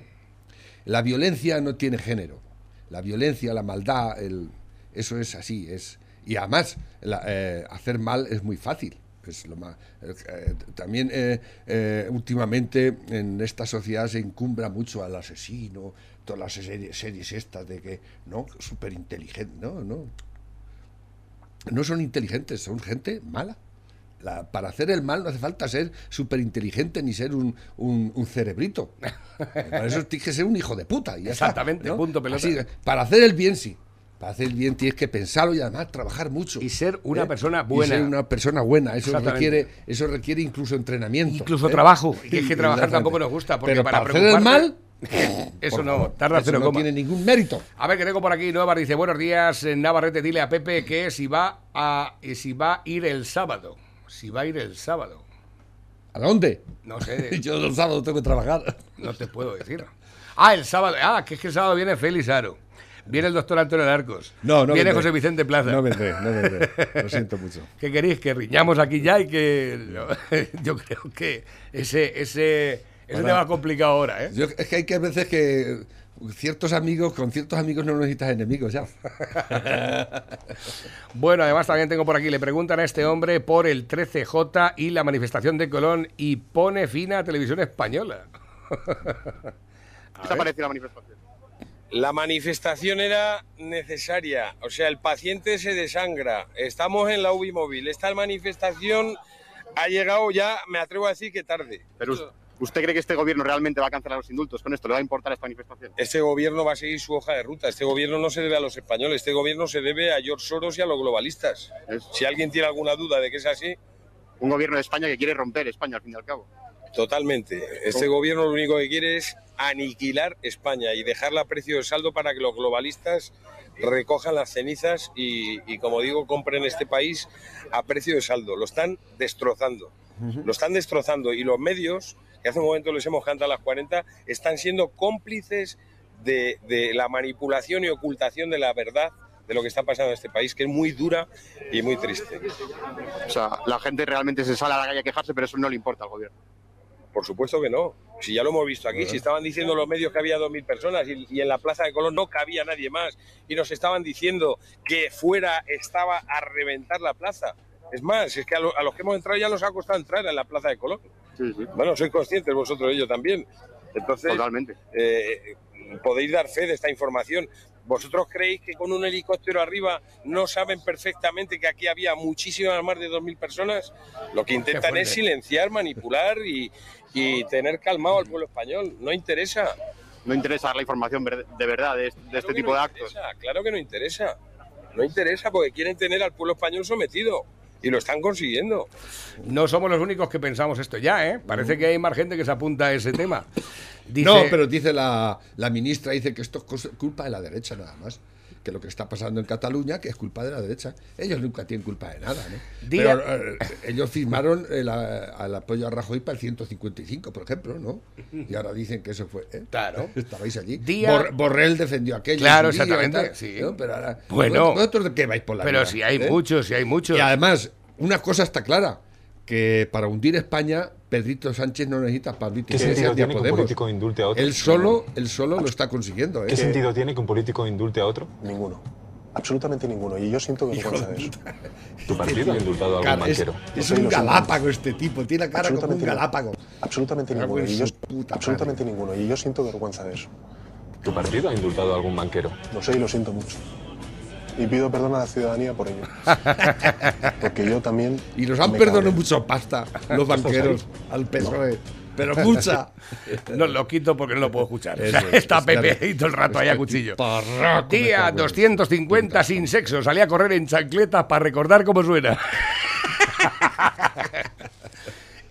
La violencia no tiene género. La violencia, la maldad, el, eso es así. Es, y además, la- eh, hacer mal es muy fácil. Es lo más, eh, eh, también eh, últimamente en esta sociedad se encumbra mucho al asesino, todas las series, series estas de que, no, súper inteligente, no, no. No son inteligentes, son gente mala. La- para hacer el mal no hace falta ser súper inteligente ni ser un, un- un cerebrito. *laughs* Para eso tienes que ser un hijo de puta. y ya está, Exactamente, ¿no? punto pelota. Así, para hacer el bien, sí. Para hacer el bien tienes que pensarlo y además trabajar mucho. Y ser una ¿eh? persona Y buena. ser una persona buena. Eso requiere, eso requiere incluso entrenamiento. Incluso ¿eh? trabajo. Y que es que trabajar tampoco nos gusta, porque Pero para para, hacer el mal, *laughs* Eso no, tarda eso cero no coma. tiene ningún mérito. A ver, que tengo por aquí Nueva dice, buenos días, eh, Navarrete, dile a Pepe que si va a si va a ir el sábado. Si va a ir el sábado. ¿A dónde? No sé, *laughs* Yo los sábados tengo que trabajar. no te puedo decir. Ah, el sábado. Ah, que es que el sábado viene Félix Aro. Viene el doctor Antonio Larcos. No, no Viene vendré. José Vicente Plaza. No vendré, no vendré. Lo siento mucho. *laughs* ¿Qué queréis? Que riñamos aquí ya y que. no, *laughs* yo creo que ese, ese, ese Ahora- tema es complicado ahora, ¿eh? Yo- es que hay que a veces que ciertos amigos, con ciertos amigos no necesitas enemigos ya. *laughs* Bueno, además también tengo por aquí, le preguntan a este hombre por el 13J y la manifestación de Colón y pone fin a televisión española. ¿Qué te ha parecido la manifestación? La manifestación era necesaria, o sea, el paciente se desangra. Estamos en la UBI móvil. Esta manifestación ha llegado ya, me atrevo a decir que tarde. Pero us- ¿usted cree que este gobierno realmente va a cancelar los indultos con esto? ¿Le va a importar esta manifestación? Este gobierno va a seguir su hoja de ruta. Este gobierno no se debe a los españoles, este gobierno se debe a George Soros y a los globalistas. Si alguien tiene alguna duda de que es así, Un gobierno de España que quiere romper España al fin y al cabo. totalmente. Este gobierno lo único que quiere es aniquilar España y dejarla a precio de saldo para que los globalistas recojan las cenizas y, y, como digo, compren este país a precio de saldo. Lo están destrozando. Lo están destrozando y los medios, que hace un momento les hemos cantado a las 40, están siendo cómplices de, de la manipulación y ocultación de la verdad de lo que está pasando en este país, que es muy dura y muy triste. O sea, la gente realmente se sale a la calle a quejarse, pero eso no le importa al gobierno. Por supuesto que no. Si ya lo hemos visto aquí, si estaban diciendo los medios que había 2.000 personas y, y en la Plaza de Colón no cabía nadie más y nos estaban diciendo que fuera estaba a reventar la plaza. Es más, es que a, lo- a los que hemos entrado ya nos ha costado entrar en la Plaza de Colón. Bueno, sois conscientes vosotros de ello también. Entonces, Totalmente. eh, podéis dar fe de esta información. ¿Vosotros creéis que con un helicóptero arriba no saben perfectamente que aquí había muchísimas más de 2.000 personas? Lo que intentan es silenciar, manipular y, y tener calmado al pueblo español. No interesa. No interesa dar la información de verdad de, de este que tipo no de actos. interesa, claro que no interesa. No interesa porque quieren tener al pueblo español sometido. Y lo están consiguiendo. No somos los únicos que pensamos esto ya, ¿eh? Parece que hay más gente que se apunta a ese tema. Dice, No, pero dice la, la ministra, dice que esto es cosa- culpa de la derecha nada más. Que lo que está pasando en Cataluña, que es culpa de la derecha. Ellos nunca tienen culpa de nada, ¿no? Día- Pero eh, ellos firmaron el, al apoyo a Rajoy para el 155, por ejemplo, ¿no? Y ahora dicen que eso fue... ¿eh? Claro. *laughs* Estabais allí. Día- Bor- Borrell defendió aquello. Claro, día exactamente, tal, sí. ¿no? Pero ahora, Bueno. ¿Vosotros de qué vais por la Pero vida, si hay eh? muchos, si hay muchos. Y además, una cosa está clara, que para hundir España, Pedrito Sánchez no necesita Pablito ¿Qué sentido tiene que un político indulte a otro? Él solo, él solo lo está consiguiendo. ¿eh? ¿Qué sentido tiene que un político indulte a otro? Ninguno. Absolutamente ninguno. Y yo siento vergüenza de eso. ¿Tu partido ha indultado a algún es, banquero? es un galápago este tipo, tiene la cara como un Absolutamente no. galápago. Absolutamente ninguno. Y yo, absolutamente ninguno. Y yo siento vergüenza de eso. ¿Tu partido ha indultado a algún banquero? Lo sé y lo siento mucho. Y pido perdón a la ciudadanía por ello. *laughs* Porque yo también. Y nos han perdonado mucho pasta los banqueros al PSOE. E. Pero mucha. No lo quito porque no lo puedo escuchar. Eso está es Pepe claro. todo el rato ahí a cuchillo. en- 250 sin sexo. Salí a correr en chancletas para recordar cómo suena. *laughs*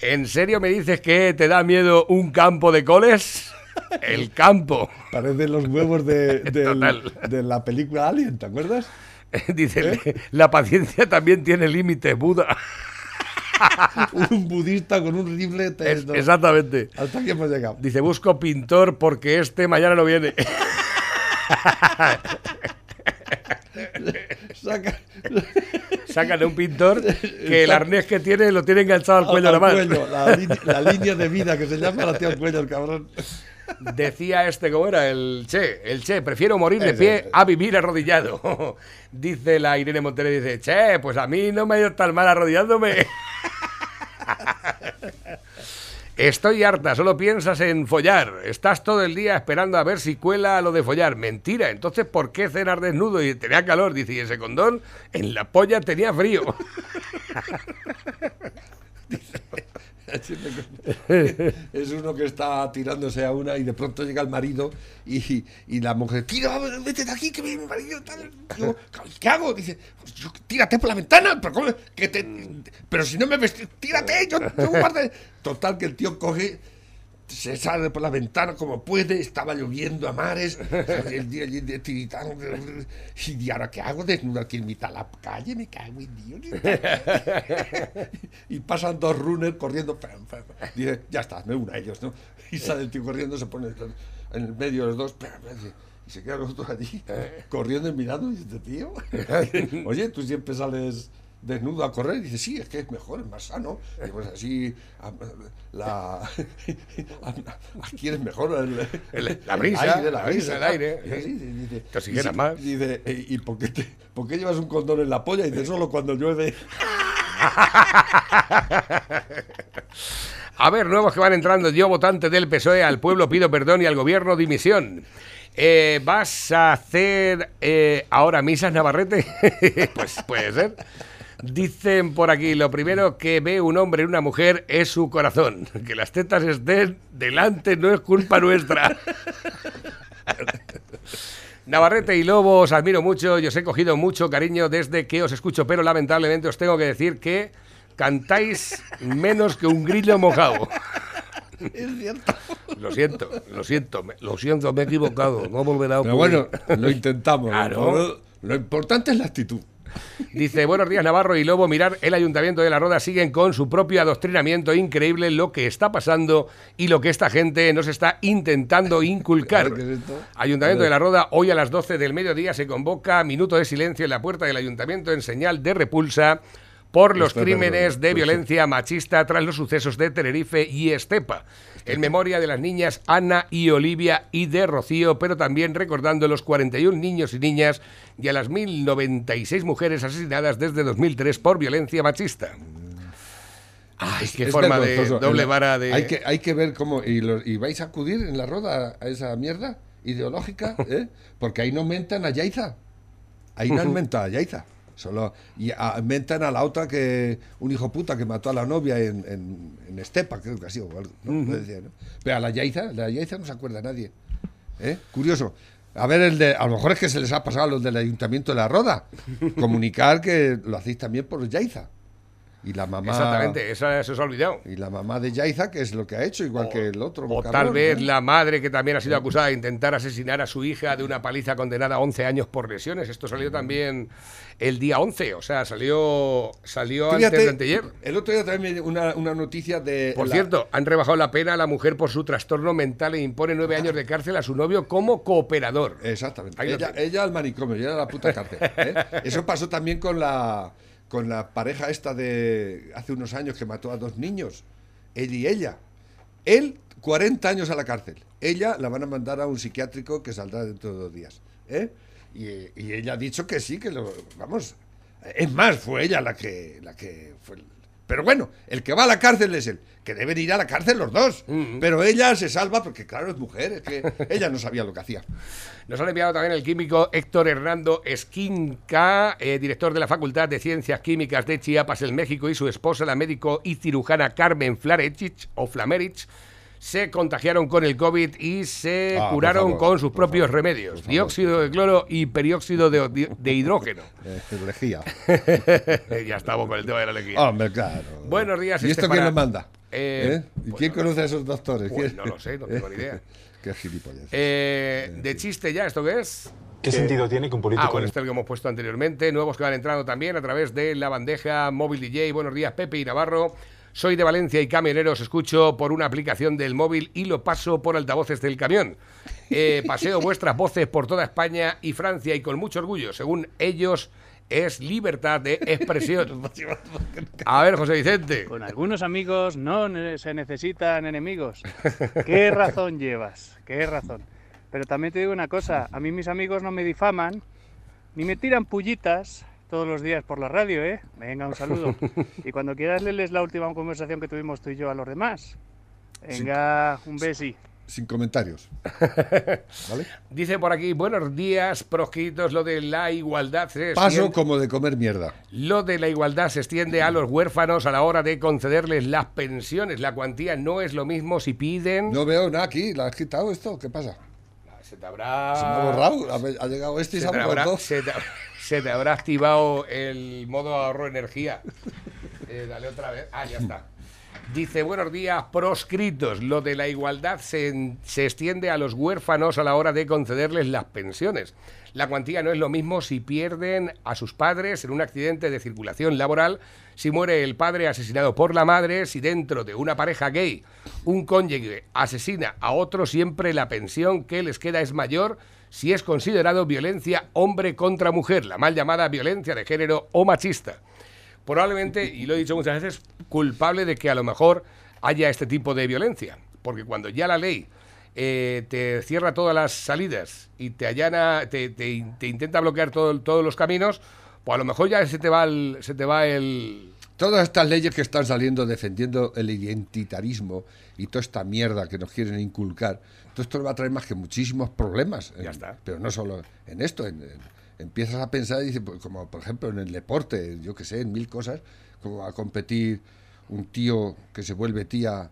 ¿En serio me dices que te da miedo un campo de coles? *laughs* El campo. Parecen los huevos de, *laughs* de la película Alien, ¿te acuerdas? *laughs* Dice, la paciencia también tiene límites, Buda. un budista con un rifle. te- Es- exactamente. Hasta aquí hemos llegado. Dice, busco pintor porque este mañana no viene. Saca- Sácale un pintor que el arnés que tiene lo tiene enganchado al cuello Al cuello, la, línea- la línea de vida que se llama la tía al cuello, el cabrón. Decía este, ¿cómo era? El Che. El Che, prefiero morir de pie a vivir arrodillado. *laughs* dice la Irene Montero, dice, Che, pues a mí no me ha ido tan mal arrodillándome. *laughs* Estoy harta, solo piensas en follar. Estás todo el día esperando a ver si cuela lo de follar. Mentira, entonces ¿por qué cenar desnudo? Y tenía calor, dice, y ese condón en la polla tenía frío. *laughs* *laughs* es uno que está tirándose a una y de pronto llega el marido y, y la mujer, tira, vete de aquí, que viene mi marido. Tal. Digo, ¿Qué hago? Dice, "Pues yo- tírate por la ventana, pero, ¿cómo? Que te- pero si no me ves, tírate, yo, yo guarde". Total, que el tío coge, se sale por la ventana como puede, estaba lloviendo a mares, el día allí de tiritando, y ahora qué hago desnudo aquí en mitad de la calle, me cago en Dios. y pasan dos runners corriendo, pam, pam, pam. dice, ya está, me uno a ellos, ¿no? Y sale el tío corriendo, se pone en el medio de los dos, pam, y se quedan los dos allí, corriendo y mirando, y dice, tío, *laughs* oye, tú siempre sales desnudo a correr, y dice, sí, es que es mejor, es más sano, y pues así, la, *laughs* aquí es mejor el, El- la brisa, aire, la brisa, el aire, Y dice, Te oxigena y más. Dice, "Eh, ¿y por qué, te- por qué llevas un condón en la polla? Y dice, solo cuando llueve. *laughs* A ver, nuevos que van entrando. Yo, votante del PSOE, al pueblo pido perdón y al gobierno dimisión. Eh, ¿Vas a hacer eh, ahora misas, Navarrete? *laughs* pues puede ser. Dicen por aquí, lo primero que ve un hombre en una mujer es su corazón. Que las tetas estén delante no es culpa nuestra. *laughs* Navarrete y Lobo, os admiro mucho y os he cogido mucho cariño desde que os escucho, pero lamentablemente os tengo que decir que cantáis menos que un grillo mojado. Es cierto. Lo siento, lo siento, me- lo siento, me he equivocado. No volverá a Pero bueno, lo intentamos. Claro. Lo, lo importante es la actitud. Dice, buenos días Navarro y Lobo, mirar, el Ayuntamiento de La Roda siguen con su propio adoctrinamiento. Increíble lo que está pasando y lo que esta gente nos está intentando *laughs* inculcar. Ayuntamiento de La Roda, hoy a las 12 del mediodía se convoca minuto de silencio en la puerta del Ayuntamiento en señal de repulsa por los crímenes de pues violencia machista tras los sucesos de Tenerife y Estepa, en memoria de las niñas Ana y Olivia y de Rocío, pero también recordando los 41 niños y niñas y a las 1096 mujeres asesinadas desde 2003 por violencia machista. Ay, qué Es forma de doble vara de... Hay que, hay que ver cómo. Y, lo- y vais a acudir en la roda a esa mierda ideológica, *laughs* ¿eh? Porque ahí no mentan a Yaiza. Ahí no han mentado a Yaiza. Solo, y mentan a la otra que. Un hijo puta que mató a la novia en, en, en Estepa, creo que ha sido. o algo, ¿no? Pero a la Yaiza, la Yaiza no se acuerda nadie. ¿Eh? Curioso. A ver, el de, a lo mejor es que se les ha pasado a los del Ayuntamiento de la Roda. *laughs* Comunicar que lo hacéis también por Yaiza. Y la mamá. Exactamente, esa se os ha olvidado. Y la mamá de Yaiza, que es lo que ha hecho, igual que el otro. O tal vez ¿no? la madre que también ha sido acusada de intentar asesinar a su hija de una paliza condenada a 11 años por lesiones. Esto salió también el día 11, o sea, salió salió Fíjate, antes de anteayer. El otro día también una, una noticia de. Por la- cierto, han rebajado la pena a la mujer por su trastorno mental e impone nueve años de cárcel a su novio como cooperador. Exactamente. Ahí Ella, ella al manicomio, ella a la puta cárcel. ¿eh? *laughs* Eso pasó también con la, con la pareja esta de hace unos años que mató a dos niños. Él y ella. Él, 40 años a la cárcel. Ella la van a mandar a un psiquiátrico que saldrá dentro de dos días. ¿eh? Y, y ella ha dicho que sí, que lo. Vamos. Es más, fue ella la que, la que fue. el- Pero bueno, el que va a la cárcel es él, que deben ir a la cárcel los dos. Pero ella se salva porque, claro, es mujer, es que ella no sabía lo que hacía. Nos han enviado también el químico Héctor Hernando Esquinca, eh, director de la Facultad de Ciencias Químicas de Chiapas, en México, y su esposa, la médico y cirujana Carmen Flarechich, o Flamerich, se contagiaron con el COVID y se Ah, curaron favor, con sus propios remedios, dióxido de cloro y perióxido de, de hidrógeno. *laughs* Lejía. *laughs* ya estamos con el tema de la lejía. Hombre, claro. Buenos días, ¿Y esto Estefana. quién lo manda? Eh, ¿Eh? ¿Y quién conoce a esos doctores? pues no lo sé, no tengo ni idea. *laughs* Qué gilipollas. Eh, de chiste ya, ¿esto qué es? ¿Qué sentido tiene que un político... Ah, bueno, este es el que hemos puesto anteriormente. Nuevos que van entrando también a través de la bandeja móvil DJ. Buenos días, Pepe y Navarro. Soy de Valencia y camioneros escucho por una aplicación del móvil y lo paso por altavoces del camión. Eh, *laughs* paseo vuestras voces por toda España y Francia y con mucho orgullo. Según ellos, es libertad de expresión. *laughs* A ver, José Vicente. Con algunos amigos no se necesitan enemigos. *laughs* ¿Qué razón llevas? ¿Qué razón? Pero también te digo una cosa, a mí mis amigos no me difaman, ni me tiran pullitas todos los días por la radio, ¿eh? Venga, un saludo. *laughs* Y cuando quieras leerles la última conversación que tuvimos tú y yo a los demás. Venga, un besi. Sin comentarios. *laughs* ¿Vale? Dice por aquí, buenos días, proscritos, lo de la igualdad se Paso extiende- como de comer mierda. Lo de la igualdad se extiende a los huérfanos a la hora de concederles las pensiones. La cuantía no es lo mismo si piden... No veo nada aquí. ¿La has quitado esto? ¿Qué pasa? Se te habrá... Se me ha borrado. Ha, llegado este y se, se ha te, borrado habrá, se te- se te habrá activado el modo ahorro energía. Eh, dale otra vez. Ah, ya está. Dice, buenos días, proscritos. Lo de la igualdad se, se extiende a los huérfanos a la hora de concederles las pensiones. La cuantía no es lo mismo si pierden a sus padres en un accidente de circulación laboral, si muere el padre asesinado por la madre, si dentro de una pareja gay un cónyuge asesina a otro, siempre la pensión que les queda es mayor si es considerado violencia hombre contra mujer, la mal llamada violencia de género o machista probablemente, y lo he dicho muchas veces, culpable de que a lo mejor haya este tipo de violencia. Porque cuando ya la ley eh, te cierra todas las salidas y te allana, te, te- te intenta bloquear todo- todos los caminos, pues a lo mejor ya se te va el, se te va el, Todas estas leyes que están saliendo defendiendo el identitarismo y toda esta mierda que nos quieren inculcar, todo esto va a traer más que muchísimos problemas. Ya En- está. Pero no solo en esto. en- en- empiezas a pensar, y dices, pues, como por ejemplo en el deporte, yo que sé, en mil cosas, como va a competir un tío que se vuelve tía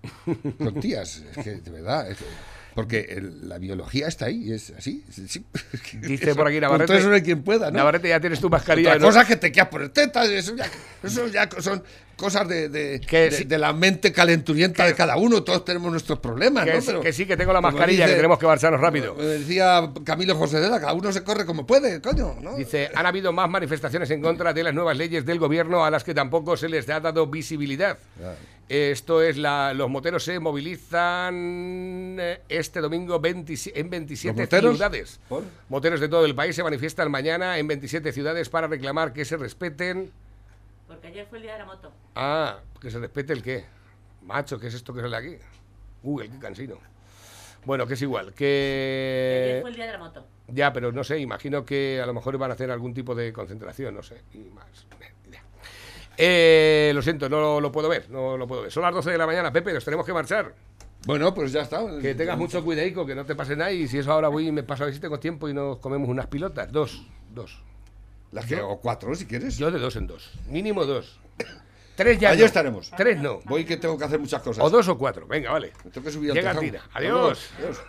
con tías. Es que, de verdad, es que- porque el- la biología está ahí, es así. sí, sí. Dice por aquí Navarrete. eso no hay quien pueda, ¿no? Navarrete, ya tienes tu mascarilla. Otra ¿no? cosa que te quedas por tetas, eso ya, eso ya son cosas de, de, de- sí. de la mente calenturienta de cada uno, todos tenemos nuestros problemas, Que ¿no? Pero, que sí, que tengo la mascarilla, que tenemos que marcharnos rápido. Decía Camilo José de la, cada uno se corre como puede, coño, ¿no? Dice, han habido más manifestaciones en contra de las nuevas leyes del gobierno a las que tampoco se les ha dado visibilidad. Esto es, la, los moteros se movilizan eh, este domingo 20 en 27 ¿Los moteros? ciudades. ¿Por? Moteros de todo el país se manifiestan mañana en 27 ciudades para reclamar que se respeten... Porque ayer fue el día de la moto. Ah, que se respete el qué. Macho, ¿qué es esto que sale aquí? Google, qué cansino. Bueno, que es igual, Que ayer fue el día de la moto. Ya, pero no sé, imagino que a lo mejor van a hacer algún tipo de concentración, no sé. Y más. Eh, lo siento, no lo, lo puedo ver, no lo puedo ver. Son las 12 de la mañana, Pepe, nos tenemos que marchar. Bueno, pues ya está. Que tengas mucho cuidado, que no te pase nada y si eso ahora voy y me paso a ver si tengo tiempo y nos comemos unas pilotas. Dos, dos. Las que, o cuatro, si quieres. Yo de dos en dos. Mínimo dos. *coughs* Tres ya Allí no. estaremos. Tres no. Voy que tengo que hacer muchas cosas. O dos o cuatro. Venga, vale. Me tengo que subir al Llega tejado. Tira. Adiós. Adiós.